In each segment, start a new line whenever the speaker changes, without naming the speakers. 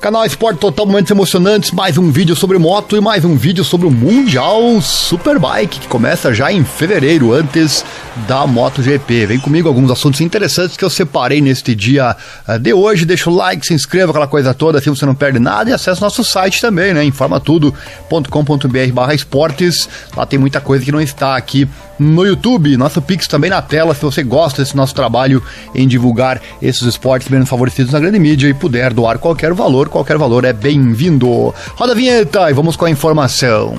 Canal Esporte Total Momentos Emocionantes, mais um vídeo sobre moto e mais um vídeo sobre o Mundial Superbike, que começa já em fevereiro, antes da MotoGP. Vem comigo alguns assuntos interessantes que eu separei neste dia eh, de hoje. Deixa o like, se inscreva, aquela coisa toda, assim você não perde nada e acesse nosso site também, né? informatudo.com.br barra esportes. Lá tem muita coisa que não está aqui no YouTube, nosso Pix também na tela, se você gosta desse nosso trabalho em divulgar esses esportes menos favorecidos na grande mídia e puder doar qualquer valor, qualquer valor é bem-vindo. Roda a vinheta e vamos com a informação.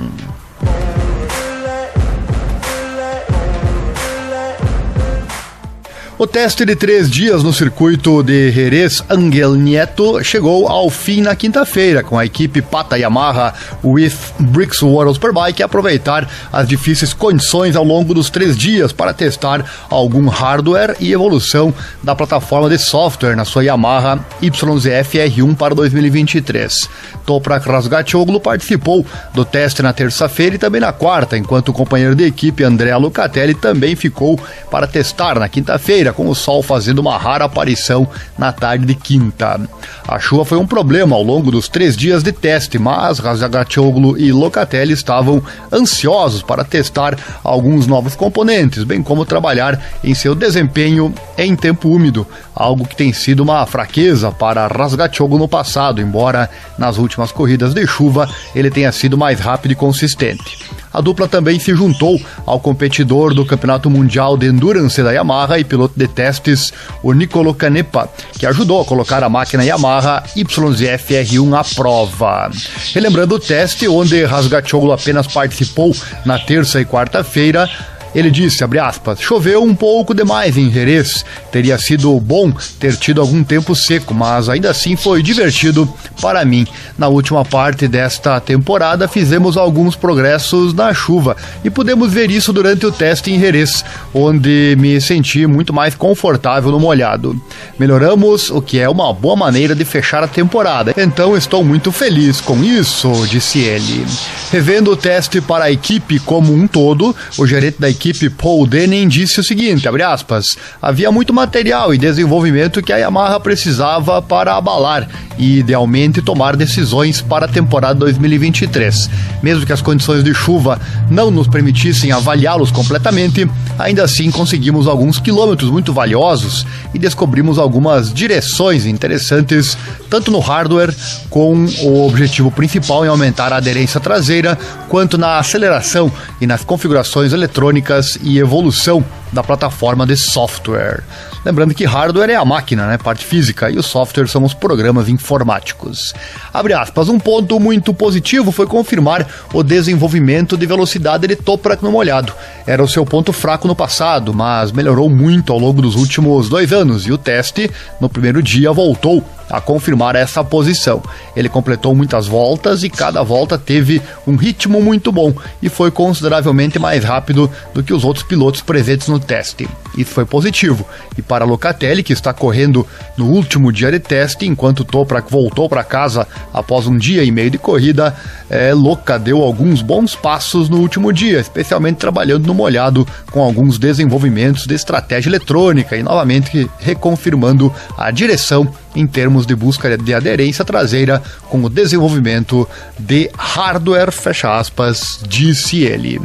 O teste de três dias no circuito de Jerez Angel Nieto chegou ao fim na quinta-feira, com a equipe Pata Yamaha with Bricks World Superbike aproveitar as difíceis condições ao longo dos três dias para testar algum hardware e evolução da plataforma de software na sua Yamaha YZF R1 para 2023. Toprak Razgatoglu participou do teste na terça-feira e também na quarta, enquanto o companheiro de equipe André Lucatelli também ficou para testar na quinta-feira com o sol fazendo uma rara aparição na tarde de quinta. A chuva foi um problema ao longo dos três dias de teste, mas Razagachoglu e Locatelli estavam ansiosos para testar alguns novos componentes, bem como trabalhar em seu desempenho em tempo úmido, algo que tem sido uma fraqueza para Razgatoglu no passado, embora nas últimas corridas de chuva ele tenha sido mais rápido e consistente. A dupla também se juntou ao competidor do Campeonato Mundial de Endurance da Yamaha e piloto de testes, o Nicolo Canepa, que ajudou a colocar a máquina Yamaha YZF R1 à prova. Relembrando o teste, onde Rasgatioglu apenas participou na terça e quarta-feira, ele disse, aspas, choveu um pouco demais em Jerez. Teria sido bom ter tido algum tempo seco, mas ainda assim foi divertido para mim. Na última parte desta temporada fizemos alguns progressos na chuva e pudemos ver isso durante o teste em Jerez, onde me senti muito mais confortável no molhado. Melhoramos, o que é uma boa maneira de fechar a temporada. Então estou muito feliz com isso, disse ele. Revendo o teste para a equipe como um todo, o gerente da equipe equipe Paul Denning disse o seguinte, aspas, havia muito material e desenvolvimento que a Yamaha precisava para abalar e idealmente tomar decisões para a temporada 2023. Mesmo que as condições de chuva não nos permitissem avaliá-los completamente, ainda assim conseguimos alguns quilômetros muito valiosos e descobrimos algumas direções interessantes, tanto no hardware, com o objetivo principal em aumentar a aderência traseira, quanto na aceleração e nas configurações eletrônicas e evolução da plataforma de software. Lembrando que hardware é a máquina, né, parte física, e o software são os programas informáticos. Abre aspas, um ponto muito positivo foi confirmar o desenvolvimento de velocidade de Toprak no molhado. Era o seu ponto fraco no passado, mas melhorou muito ao longo dos últimos dois anos, e o teste, no primeiro dia, voltou a confirmar essa posição. Ele completou muitas voltas e cada volta teve um ritmo muito bom e foi consideravelmente mais rápido do que os outros pilotos presentes no teste. Isso foi positivo. E para Locatelli, que está correndo no último dia de teste, enquanto Toprak voltou para casa após um dia e meio de corrida, é, Loca deu alguns bons passos no último dia, especialmente trabalhando no molhado com alguns desenvolvimentos de estratégia eletrônica e novamente reconfirmando a direção em termos de busca de aderência traseira com o desenvolvimento de hardware, fecha aspas, disse ele.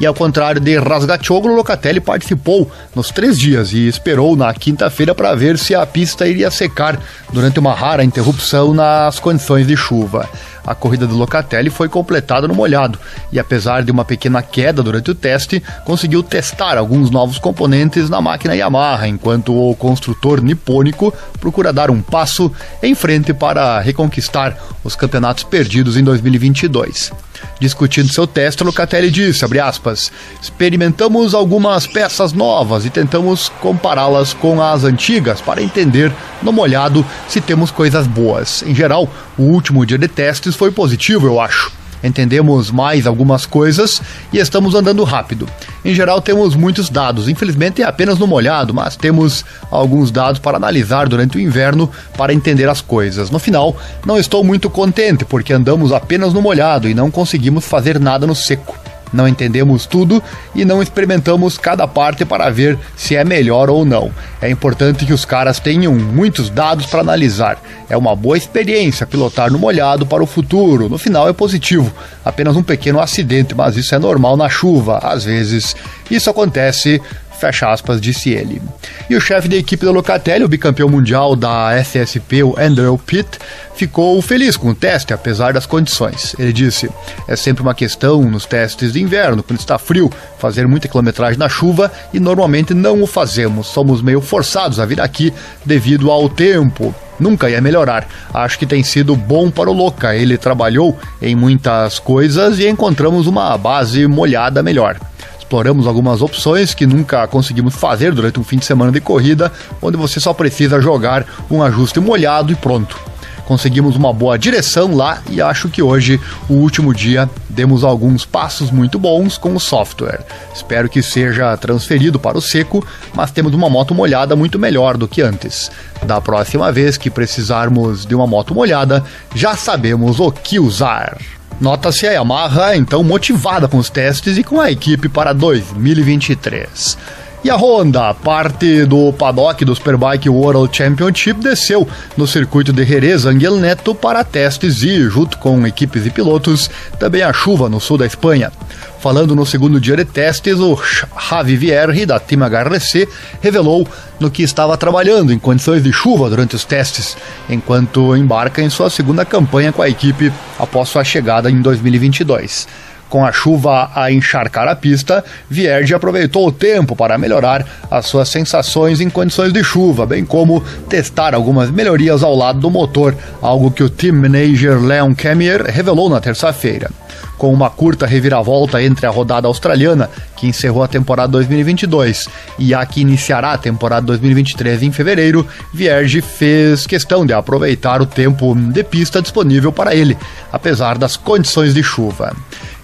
E ao contrário de Rasgatoglu, Locatelli participou nos três dias e esperou na quinta-feira para ver se a pista iria secar durante uma rara interrupção nas condições de chuva. A corrida do Locatelli foi completada no molhado e, apesar de uma pequena queda durante o teste, conseguiu testar alguns novos componentes na máquina Yamaha, enquanto o construtor nipônico procura dar um passo em frente para reconquistar os campeonatos perdidos em 2022. Discutindo seu teste, Locatelli disse, aspas, experimentamos algumas peças novas e tentamos compará-las com as antigas para entender no molhado se temos coisas boas. Em geral, o último dia de testes foi positivo, eu acho. Entendemos mais algumas coisas e estamos andando rápido. Em geral, temos muitos dados. Infelizmente, é apenas no molhado, mas temos alguns dados para analisar durante o inverno para entender as coisas. No final, não estou muito contente porque andamos apenas no molhado e não conseguimos fazer nada no seco Não entendemos tudo e não experimentamos cada parte para ver se é melhor ou não. É importante que os caras tenham muitos dados para analisar. É uma boa experiência pilotar no molhado para o futuro. No final é positivo. Apenas um pequeno acidente, mas isso é normal na chuva. Às vezes isso acontece fecha aspas, disse ele. E o chefe da equipe da Locatelli, o bicampeão mundial da SSP, o Andrew Pitt, ficou feliz com o teste, apesar das condições. Ele disse: é sempre uma questão nos testes de inverno, quando está frio, fazer muita quilometragem na chuva e normalmente não o fazemos. Somos meio forçados a vir aqui devido ao tempo. Nunca ia melhorar. Acho que tem sido bom para o Loca. Ele trabalhou em muitas coisas e encontramos uma base molhada melhor. Exploramos algumas opções que nunca conseguimos fazer durante um fim de semana de corrida, onde você só precisa jogar um ajuste molhado e pronto. Conseguimos uma boa direção lá e acho que hoje, o último dia, demos alguns passos muito bons com o software. Espero que seja transferido para o seco, mas temos uma moto molhada muito melhor do que antes. Da próxima vez que precisarmos de uma moto molhada, já sabemos o que usar. Nota-se a Yamaha então motivada com os testes e com a equipe para 2023. E a Honda, parte do paddock do Superbike World Championship, desceu no circuito de Jerez Angel Neto para testes e, junto com equipes e pilotos, também a chuva no sul da Espanha. Falando no segundo dia de testes, o Javi Vierri, da Team HRC, revelou no que estava trabalhando em condições de chuva durante os testes, enquanto embarca em sua segunda campanha com a equipe após sua chegada em 2022. Com a chuva a encharcar a pista, Vierge aproveitou o tempo para melhorar as suas sensações em condições de chuva, bem como testar algumas melhorias ao lado do motor, algo que o team manager Leon Kemier revelou na terça-feira. Com uma curta reviravolta entre a rodada australiana, que encerrou a temporada 2022, e a que iniciará a temporada 2023 em fevereiro, Vierge fez questão de aproveitar o tempo de pista disponível para ele, apesar das condições de chuva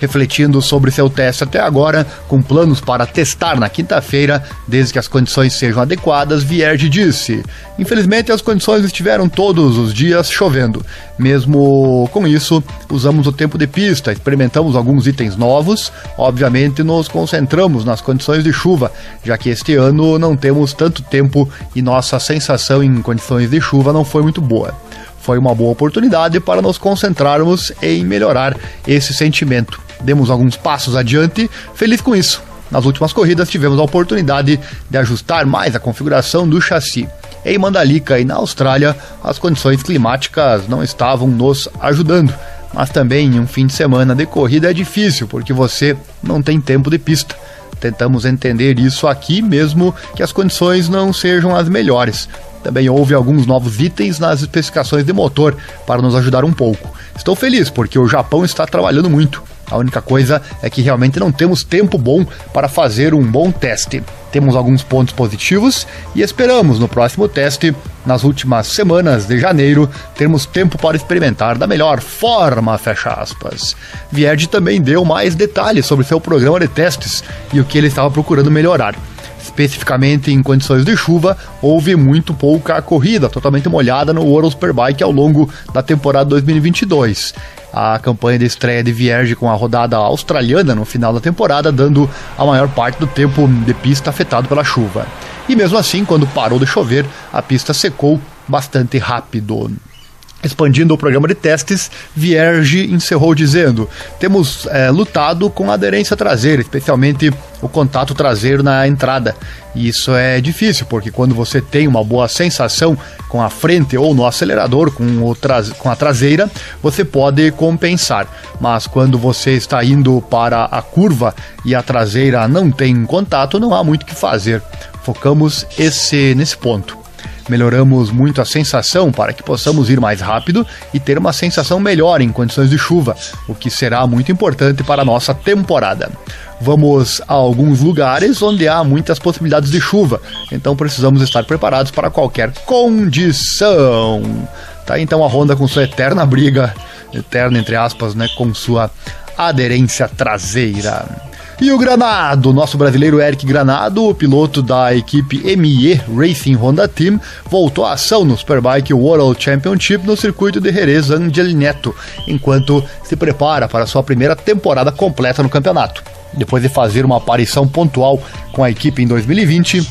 refletindo sobre seu teste até agora, com planos para testar na quinta-feira, desde que as condições sejam adequadas, Vierge disse: Infelizmente, as condições estiveram todos os dias chovendo. Mesmo com isso, usamos o tempo de pista, experimentamos alguns itens novos. Obviamente, nos concentramos nas condições de chuva, já que este ano não temos tanto tempo e nossa sensação em condições de chuva não foi muito boa foi uma boa oportunidade para nos concentrarmos em melhorar esse sentimento demos alguns passos adiante, feliz com isso. Nas últimas corridas tivemos a oportunidade de ajustar mais a configuração do chassi. Em Mandalika e na Austrália, as condições climáticas não estavam nos ajudando, mas também um fim de semana de corrida é difícil porque você não tem tempo de pista. Tentamos entender isso aqui, mesmo que as condições não sejam as melhores. Também houve alguns novos itens nas especificações de motor para nos ajudar um pouco. Estou feliz porque o Japão está trabalhando muito. A única coisa é que realmente não temos tempo bom para fazer um bom teste. Temos alguns pontos positivos e esperamos no próximo teste, nas últimas semanas de janeiro, termos tempo para experimentar da melhor forma, fecha aspas. Vierge também deu mais detalhes sobre seu programa de testes e o que ele estava procurando melhorar especificamente em condições de chuva, houve muito pouca corrida totalmente molhada no World Superbike ao longo da temporada 2022 a campanha de estreia de Vierge com a rodada australiana no final da temporada, dando a maior parte do tempo de pista afetado pela chuva. E mesmo assim, quando parou de chover, a pista secou bastante rápido. Expandindo o programa de testes, Vierge encerrou dizendo: Temos é, lutado com a aderência traseira, especialmente o contato traseiro na entrada. E isso é difícil, porque quando você tem uma boa sensação com a frente ou no acelerador, com, o com a traseira, você pode compensar. Mas quando você está indo para a curva e a traseira não tem contato, não há muito o que fazer. Focamos esse nesse ponto. Melhoramos muito a sensação para que possamos ir mais rápido e ter uma sensação melhor em condições de chuva, o que será muito importante para a nossa temporada. Vamos a alguns lugares onde há muitas possibilidades de chuva, então precisamos estar preparados para qualquer condição. Tá então a Honda com sua eterna briga, eterna entre aspas, né, com sua aderência traseira. E o Granado, nosso brasileiro Eric Granado, o piloto da equipe ME Racing Honda Team, voltou à ação no Superbike World Championship no circuito de Jerez Angel Neto, enquanto se prepara para sua primeira temporada completa no campeonato. Depois de fazer uma aparição pontual com a equipe em 2020,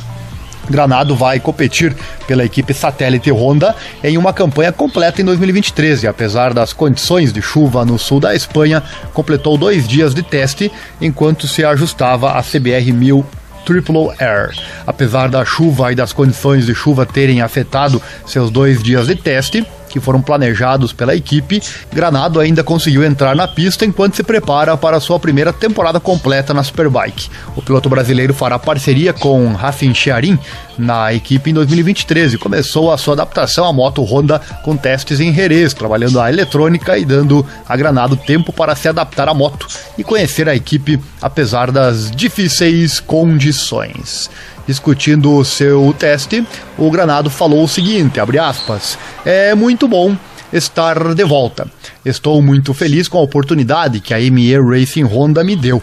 Granado vai competir pela equipe satélite Honda em uma campanha completa em 2023 e, apesar das condições de chuva no sul da Espanha, completou dois dias de teste enquanto se ajustava a CBR 1000 Triple Air. Apesar da chuva e das condições de chuva terem afetado seus dois dias de teste, que foram planejados pela equipe, Granado ainda conseguiu entrar na pista enquanto se prepara para sua primeira temporada completa na Superbike. O piloto brasileiro fará parceria com Rafin Chiarin na equipe em 2023 e começou a sua adaptação à moto Honda com testes em Jerez, trabalhando a eletrônica e dando a Granado tempo para se adaptar à moto e conhecer a equipe apesar das difíceis condições discutindo o seu teste, o Granado falou o seguinte, abre aspas, é muito bom estar de volta. Estou muito feliz com a oportunidade que a ME Racing Honda me deu.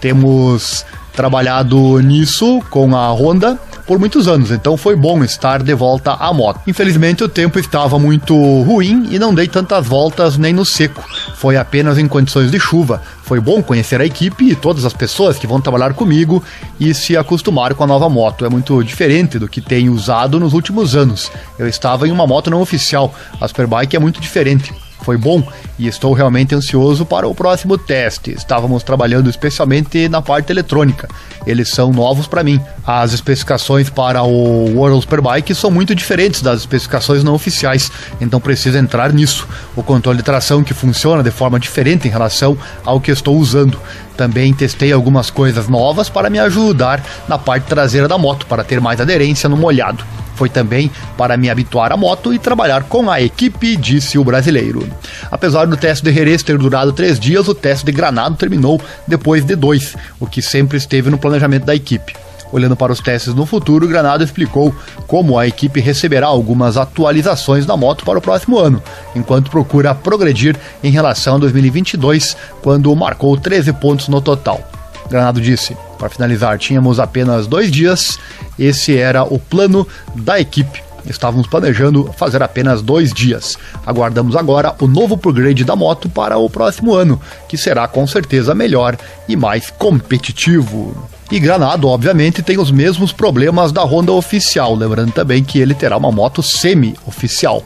Temos trabalhado nisso com a Honda por muitos anos, então foi bom estar de volta à moto. Infelizmente o tempo estava muito ruim e não dei tantas voltas nem no seco. Foi apenas em condições de chuva. Foi bom conhecer a equipe e todas as pessoas que vão trabalhar comigo e se acostumar com a nova moto. É muito diferente do que tenho usado nos últimos anos. Eu estava em uma moto não oficial. A Superbike é muito diferente foi bom e estou realmente ansioso para o próximo teste. Estávamos trabalhando especialmente na parte eletrônica. Eles são novos para mim. As especificações para o World Superbike são muito diferentes das especificações não oficiais, então preciso entrar nisso. O controle de tração que funciona de forma diferente em relação ao que estou usando. Também testei algumas coisas novas para me ajudar na parte traseira da moto, para ter mais aderência no molhado. Foi também para me habituar à moto e trabalhar com a equipe, disse o brasileiro. Apesar do teste de Jerez ter durado três dias, o teste de Granado terminou depois de dois, o que sempre esteve no planejamento da equipe. Olhando para os testes no futuro, Granado explicou como a equipe receberá algumas atualizações da moto para o próximo ano, enquanto procura progredir em relação a 2022, quando marcou 13 pontos no total. Granado disse: para finalizar, tínhamos apenas dois dias, esse era o plano da equipe. Estávamos planejando fazer apenas dois dias. Aguardamos agora o novo upgrade da moto para o próximo ano, que será com certeza melhor e mais competitivo. E Granado, obviamente, tem os mesmos problemas da Honda oficial, lembrando também que ele terá uma moto semi-oficial.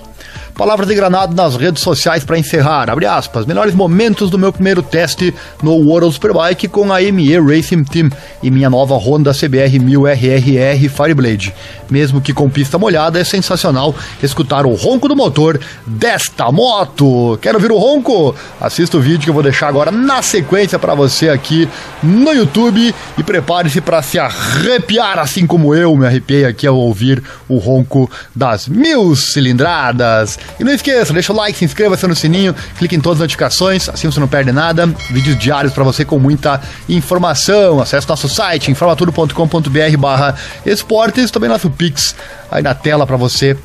Palavras de Granado nas redes sociais para encerrar. Abre aspas. Melhores momentos do meu primeiro teste no World Superbike com a ME Racing Team e minha nova Honda CBR 1000 RRR Fireblade. Mesmo que com pista molhada, é sensacional escutar o ronco do motor desta moto. Quer ouvir o ronco? Assista o vídeo que eu vou deixar agora na sequência para você aqui no YouTube e prepare-se para se arrepiar assim como eu me arrepiei aqui ao ouvir o ronco das mil cilindradas. E não esqueça, deixa o like, se inscreva-se no sininho, clique em todas as notificações, assim você não perde nada. Vídeos diários para você com muita informação. Acesse nosso site, informatudo.com.br barra esportes, também nosso Pix aí na tela para você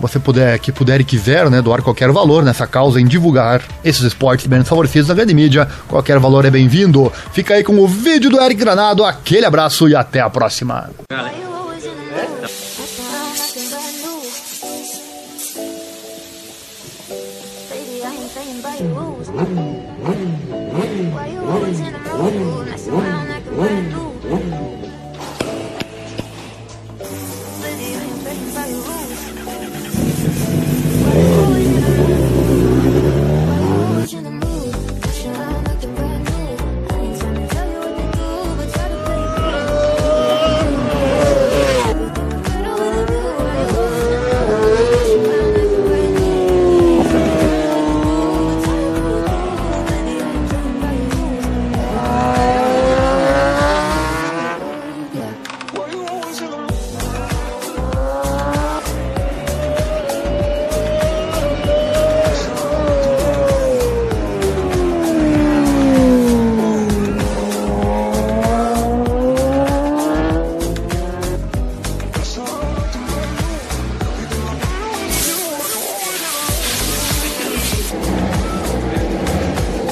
você puder, que puder e quiser, né, doar qualquer valor nessa causa em divulgar esses esportes menos favorecidos na grande mídia, qualquer valor é bem-vindo. Fica aí com o vídeo do Eric Granado, aquele abraço e até a próxima. Why